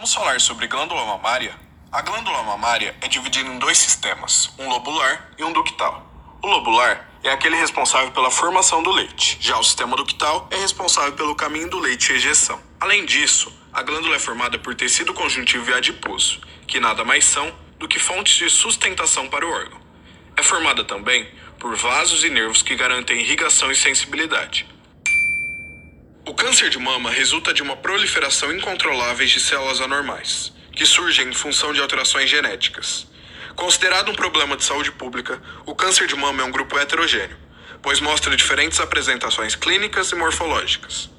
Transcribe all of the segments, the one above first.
Vamos falar sobre glândula mamária? A glândula mamária é dividida em dois sistemas, um lobular e um ductal. O lobular é aquele responsável pela formação do leite. Já o sistema ductal é responsável pelo caminho do leite e ejeção. Além disso, a glândula é formada por tecido conjuntivo e adiposo, que nada mais são do que fontes de sustentação para o órgão. É formada também por vasos e nervos que garantem irrigação e sensibilidade. O câncer de mama resulta de uma proliferação incontrolável de células anormais, que surgem em função de alterações genéticas. Considerado um problema de saúde pública, o câncer de mama é um grupo heterogêneo, pois mostra diferentes apresentações clínicas e morfológicas.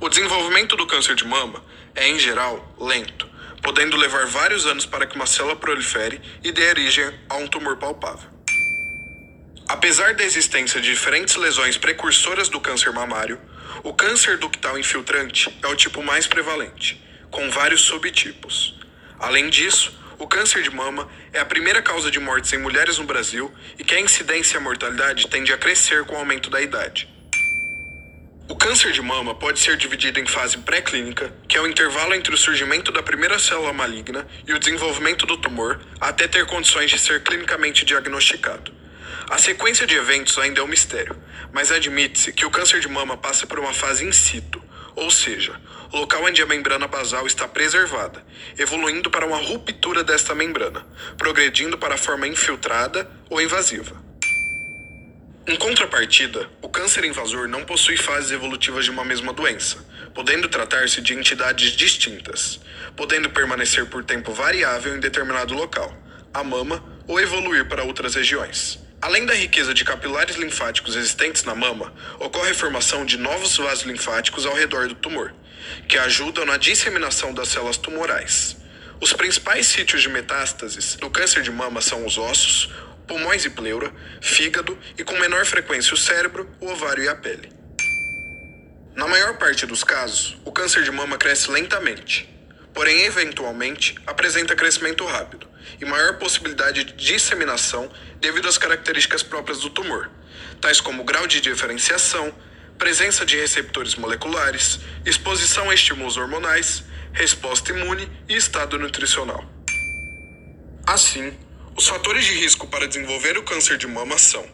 O desenvolvimento do câncer de mama é, em geral, lento, podendo levar vários anos para que uma célula prolifere e dê origem a um tumor palpável. Apesar da existência de diferentes lesões precursoras do câncer mamário, o câncer ductal infiltrante é o tipo mais prevalente, com vários subtipos. Além disso, o câncer de mama é a primeira causa de mortes em mulheres no Brasil e que a incidência e a mortalidade tende a crescer com o aumento da idade. O câncer de mama pode ser dividido em fase pré-clínica, que é o intervalo entre o surgimento da primeira célula maligna e o desenvolvimento do tumor, até ter condições de ser clinicamente diagnosticado. A sequência de eventos ainda é um mistério, mas admite-se que o câncer de mama passa por uma fase in situ, ou seja, local onde a membrana basal está preservada, evoluindo para uma ruptura desta membrana, progredindo para a forma infiltrada ou invasiva. Em contrapartida, o câncer invasor não possui fases evolutivas de uma mesma doença, podendo tratar-se de entidades distintas, podendo permanecer por tempo variável em determinado local, a mama, ou evoluir para outras regiões. Além da riqueza de capilares linfáticos existentes na mama, ocorre a formação de novos vasos linfáticos ao redor do tumor, que ajudam na disseminação das células tumorais. Os principais sítios de metástases do câncer de mama são os ossos, pulmões e pleura, fígado e com menor frequência o cérebro, o ovário e a pele. Na maior parte dos casos, o câncer de mama cresce lentamente, porém, eventualmente, apresenta crescimento rápido e maior possibilidade de disseminação devido às características próprias do tumor, tais como grau de diferenciação, presença de receptores moleculares, exposição a estímulos hormonais, resposta imune e estado nutricional. Assim, os fatores de risco para desenvolver o câncer de mama são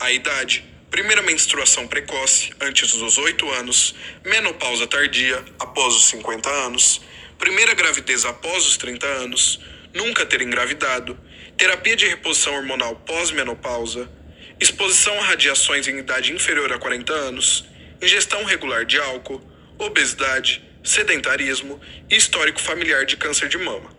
a idade, primeira menstruação precoce, antes dos 8 anos, menopausa tardia, após os 50 anos, primeira gravidez após os 30 anos, nunca ter engravidado, terapia de reposição hormonal pós-menopausa, exposição a radiações em idade inferior a 40 anos, ingestão regular de álcool, obesidade, sedentarismo e histórico familiar de câncer de mama.